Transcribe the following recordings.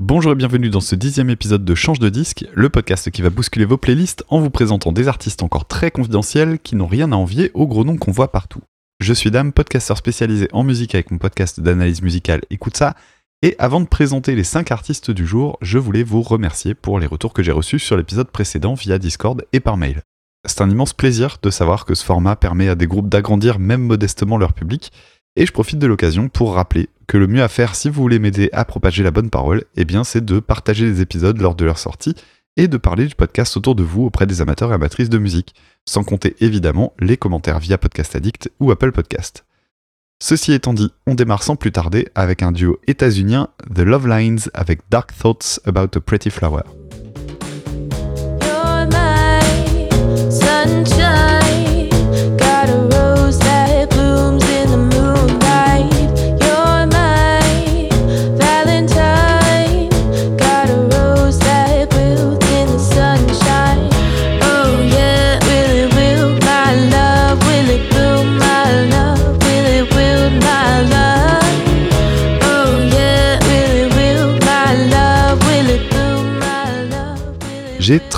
Bonjour et bienvenue dans ce dixième épisode de Change de disque, le podcast qui va bousculer vos playlists en vous présentant des artistes encore très confidentiels qui n'ont rien à envier aux gros noms qu'on voit partout. Je suis Dame, podcasteur spécialisé en musique avec mon podcast d'analyse musicale Écoute ça, et avant de présenter les 5 artistes du jour, je voulais vous remercier pour les retours que j'ai reçus sur l'épisode précédent via Discord et par mail. C'est un immense plaisir de savoir que ce format permet à des groupes d'agrandir même modestement leur public, et je profite de l'occasion pour rappeler que le mieux à faire si vous voulez m'aider à propager la bonne parole, eh bien c'est de partager les épisodes lors de leur sortie et de parler du podcast autour de vous auprès des amateurs et amatrices de musique, sans compter évidemment les commentaires via Podcast Addict ou Apple Podcast. Ceci étant dit, on démarre sans plus tarder avec un duo états-unien, The Love Lines avec Dark Thoughts About a Pretty Flower.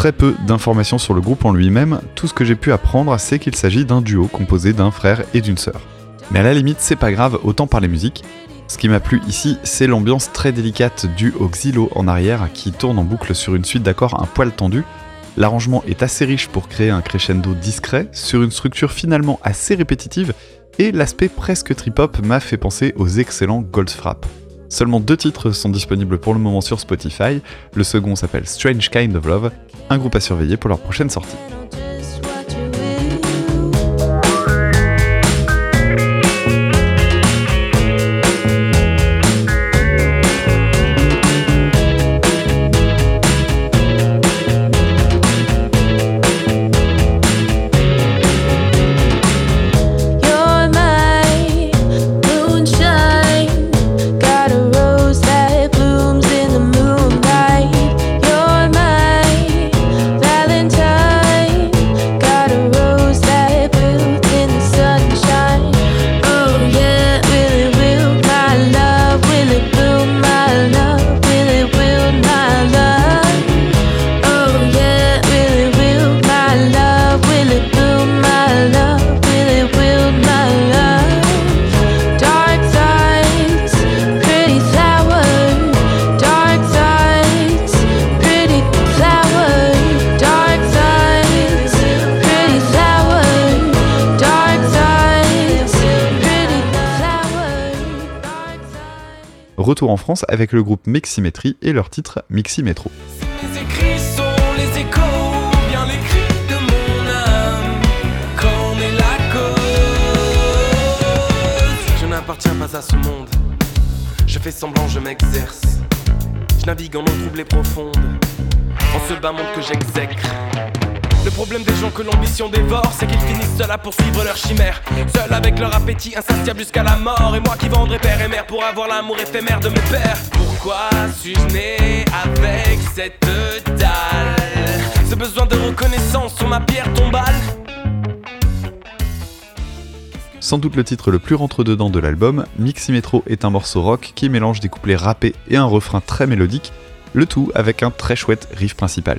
Très peu d'informations sur le groupe en lui-même, tout ce que j'ai pu apprendre c'est qu'il s'agit d'un duo composé d'un frère et d'une sœur. Mais à la limite c'est pas grave, autant parler musique. Ce qui m'a plu ici, c'est l'ambiance très délicate due au xylo en arrière qui tourne en boucle sur une suite d'accords un poil tendu. L'arrangement est assez riche pour créer un crescendo discret sur une structure finalement assez répétitive et l'aspect presque trip-hop m'a fait penser aux excellents Goldfrapp. Seulement deux titres sont disponibles pour le moment sur Spotify, le second s'appelle Strange Kind of Love, un groupe à surveiller pour leur prochaine sortie. Retour en France avec le groupe Miximétrie et leur titre Miximétro. Mes écrits sont les échos, ou bien les cris de mon âme. Qu'en est la cause? Je n'appartiens pas à ce monde. Je fais semblant, je m'exerce. Je navigue en eau troublée profonde. En ce bas monde que j'exècre. Le problème des gens que l'ambition dévore, c'est qu'ils finissent seuls à poursuivre leur chimère. Seuls avec leur appétit insatiable jusqu'à la mort. Et moi qui vendrai père et mère pour avoir l'amour éphémère de mes pères. Pourquoi suis-je né avec cette dalle? Ce besoin de reconnaissance sur ma pierre tombale Sans doute le titre le plus rentre-dedans de l'album, Miximétro est un morceau rock qui mélange des couplets rappés et un refrain très mélodique, le tout avec un très chouette riff principal.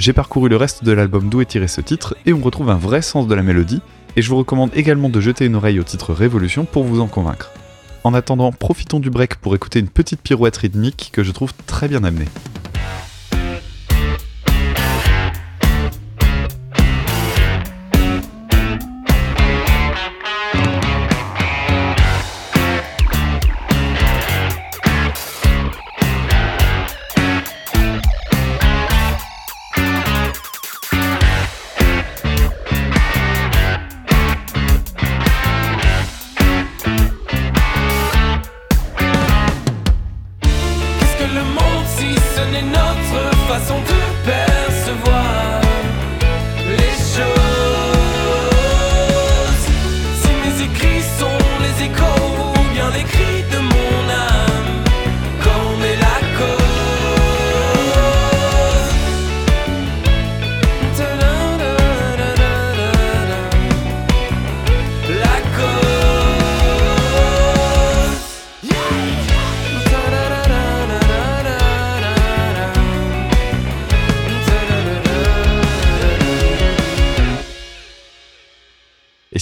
J'ai parcouru le reste de l'album d'où est tiré ce titre et on retrouve un vrai sens de la mélodie, et je vous recommande également de jeter une oreille au titre Révolution pour vous en convaincre. En attendant, profitons du break pour écouter une petite pirouette rythmique que je trouve très bien amenée.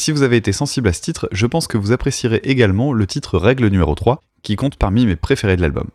Si vous avez été sensible à ce titre, je pense que vous apprécierez également le titre Règle numéro 3, qui compte parmi mes préférés de l'album.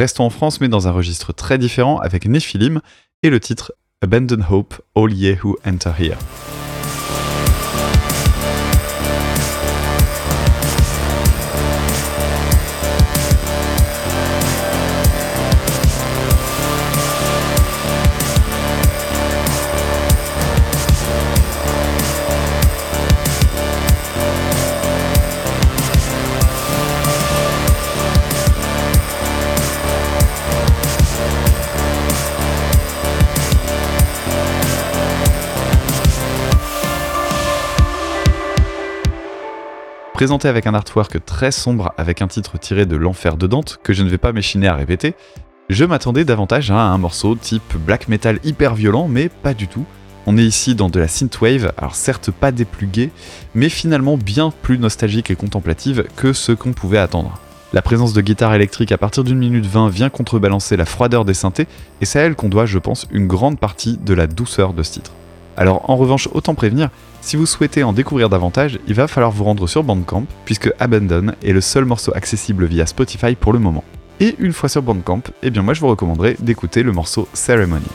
Restons en France, mais dans un registre très différent avec Nephilim et le titre Abandon Hope, All Ye Who Enter Here. Présenté avec un artwork très sombre avec un titre tiré de l'enfer de Dante que je ne vais pas m'échiner à répéter, je m'attendais davantage à un morceau type black metal hyper violent, mais pas du tout. On est ici dans de la synthwave, alors certes pas des plus gays, mais finalement bien plus nostalgique et contemplative que ce qu'on pouvait attendre. La présence de guitare électrique à partir d'une minute 20 vient contrebalancer la froideur des synthés, et c'est à elle qu'on doit, je pense, une grande partie de la douceur de ce titre. Alors en revanche, autant prévenir, si vous souhaitez en découvrir davantage, il va falloir vous rendre sur Bandcamp, puisque Abandon est le seul morceau accessible via Spotify pour le moment. Et une fois sur Bandcamp, eh bien moi je vous recommanderais d'écouter le morceau Ceremony.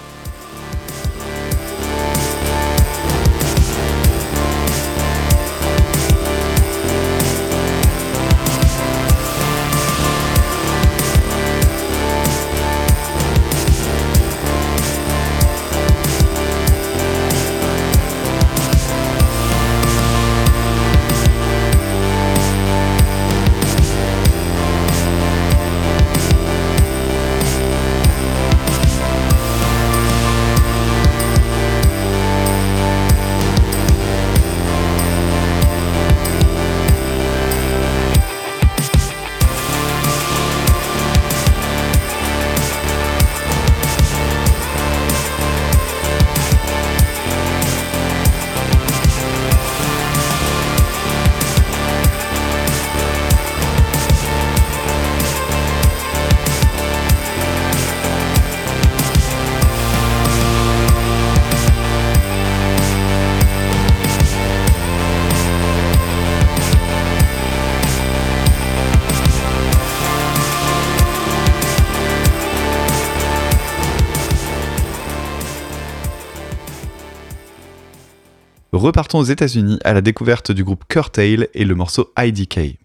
Repartons aux États-Unis à la découverte du groupe Curtail et le morceau IDK.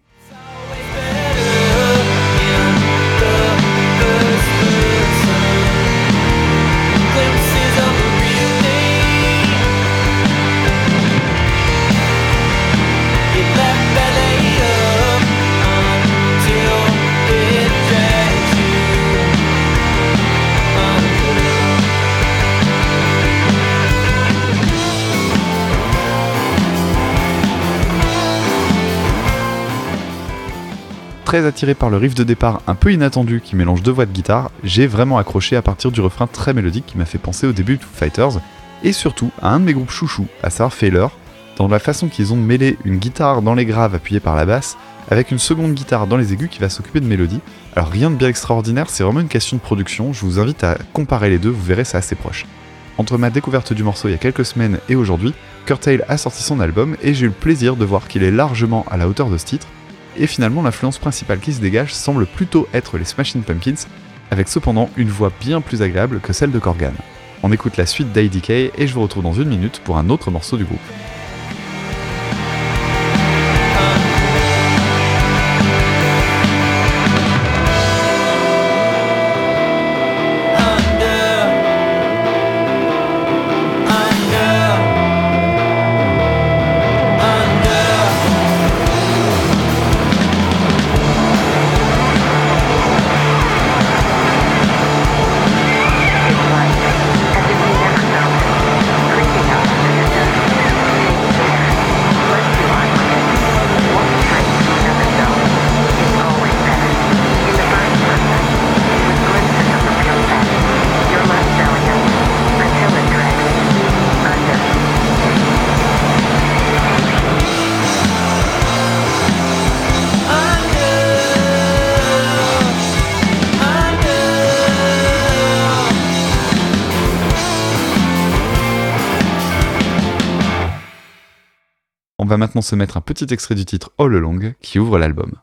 Très attiré par le riff de départ un peu inattendu qui mélange deux voix de guitare, j'ai vraiment accroché à partir du refrain très mélodique qui m'a fait penser au début de Fighters, et surtout à un de mes groupes chouchous, à savoir Failure, dans la façon qu'ils ont mêlé une guitare dans les graves appuyée par la basse, avec une seconde guitare dans les aigus qui va s'occuper de mélodie. Alors rien de bien extraordinaire, c'est vraiment une question de production, je vous invite à comparer les deux, vous verrez c'est assez proche. Entre ma découverte du morceau il y a quelques semaines et aujourd'hui, Curtail a sorti son album et j'ai eu le plaisir de voir qu'il est largement à la hauteur de ce titre, et finalement l'influence principale qui se dégage semble plutôt être les Smashing Pumpkins, avec cependant une voix bien plus agréable que celle de Corgan. On écoute la suite d'IDK et je vous retrouve dans une minute pour un autre morceau du groupe. Va maintenant se mettre un petit extrait du titre All Along qui ouvre l'album.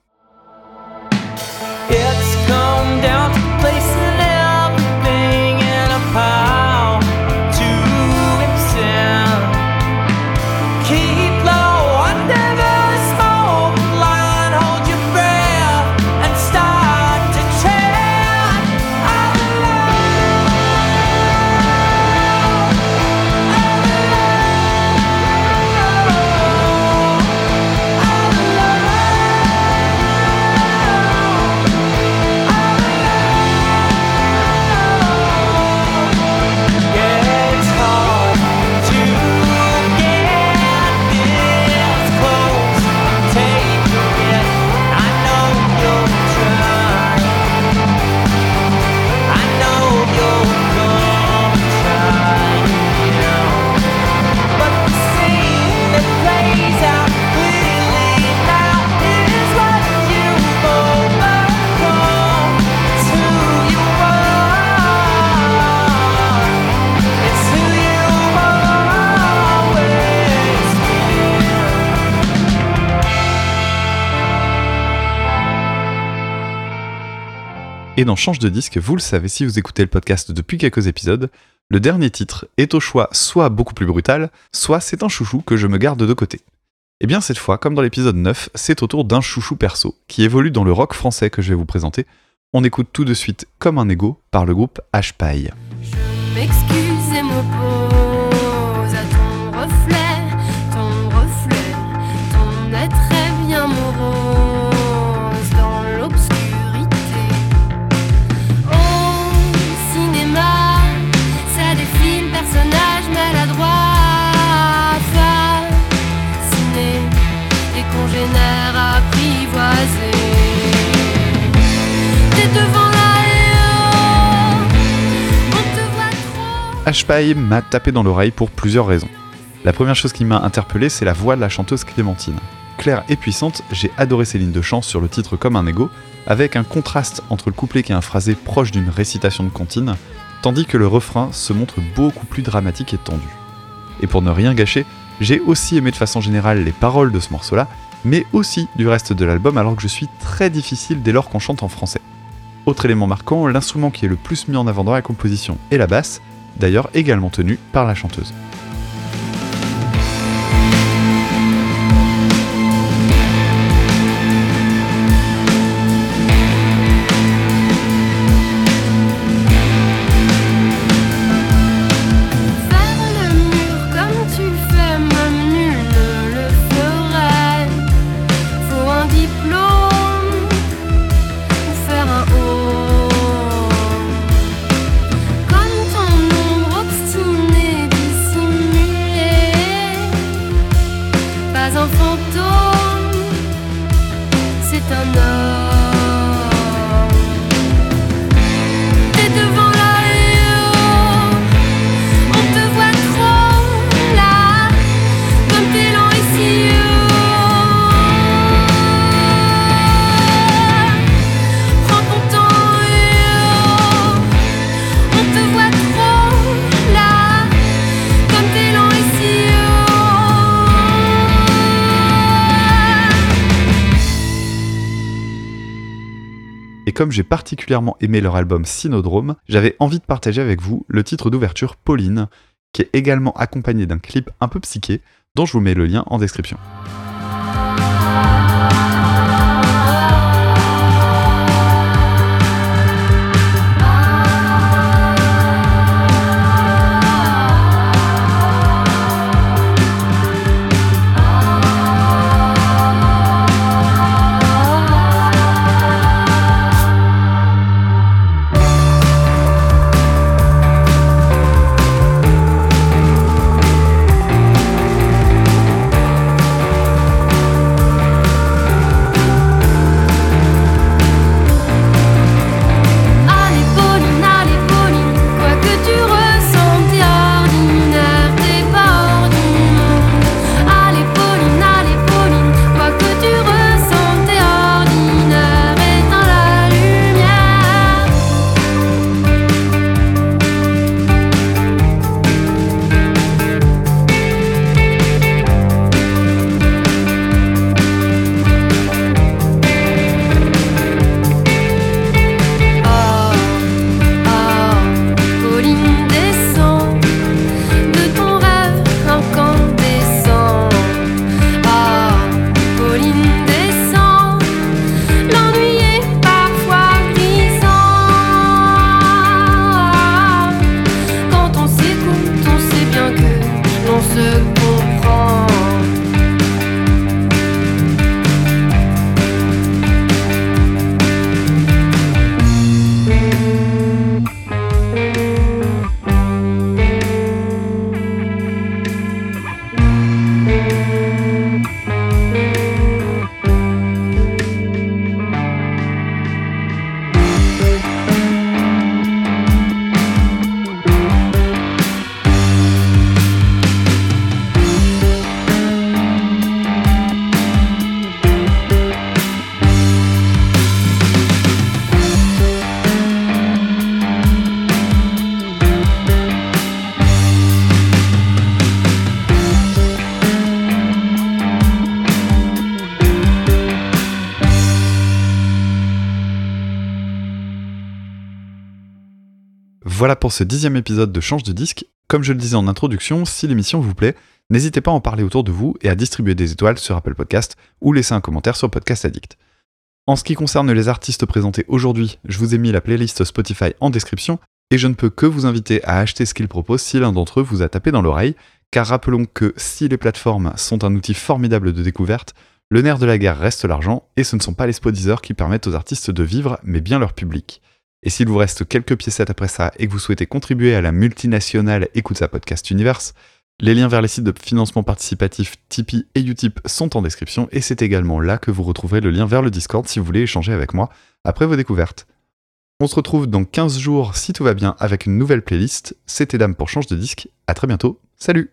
Change de disque, vous le savez si vous écoutez le podcast depuis quelques épisodes, le dernier titre est au choix soit beaucoup plus brutal, soit c'est un chouchou que je me garde de côté. Et bien cette fois, comme dans l'épisode 9, c'est au tour d'un chouchou perso, qui évolue dans le rock français que je vais vous présenter. On écoute tout de suite Comme un ego par le groupe H-Paille. H-Paille m'a tapé dans l'oreille pour plusieurs raisons. La première chose qui m'a interpellé, c'est la voix de la chanteuse Clémentine. Claire et puissante, j'ai adoré ses lignes de chant sur le titre Comme un ego, avec un contraste entre le couplet qui est un phrasé proche d'une récitation de cantine, tandis que le refrain se montre beaucoup plus dramatique et tendu. Et pour ne rien gâcher, j'ai aussi aimé de façon générale les paroles de ce morceau-là, mais aussi du reste de l'album alors que je suis très difficile dès lors qu'on chante en français. Autre élément marquant, l'instrument qui est le plus mis en avant dans la composition est la basse, d'ailleurs également tenue par la chanteuse. Comme j'ai particulièrement aimé leur album Synodrome, j'avais envie de partager avec vous le titre d'ouverture Pauline, qui est également accompagné d'un clip un peu psyché, dont je vous mets le lien en description. Voilà pour ce dixième épisode de Change de disque. Comme je le disais en introduction, si l'émission vous plaît, n'hésitez pas à en parler autour de vous et à distribuer des étoiles sur Apple Podcast ou laisser un commentaire sur Podcast Addict. En ce qui concerne les artistes présentés aujourd'hui, je vous ai mis la playlist Spotify en description et je ne peux que vous inviter à acheter ce qu'ils proposent si l'un d'entre eux vous a tapé dans l'oreille, car rappelons que si les plateformes sont un outil formidable de découverte, le nerf de la guerre reste l'argent et ce ne sont pas les spottiseurs qui permettent aux artistes de vivre, mais bien leur public. Et s'il vous reste quelques piécettes après ça et que vous souhaitez contribuer à la multinationale Écoute sa podcast Universe, les liens vers les sites de financement participatif Tipeee et Utip sont en description et c'est également là que vous retrouverez le lien vers le Discord si vous voulez échanger avec moi après vos découvertes. On se retrouve dans 15 jours si tout va bien avec une nouvelle playlist. C'était Dame pour Change de disque. À très bientôt. Salut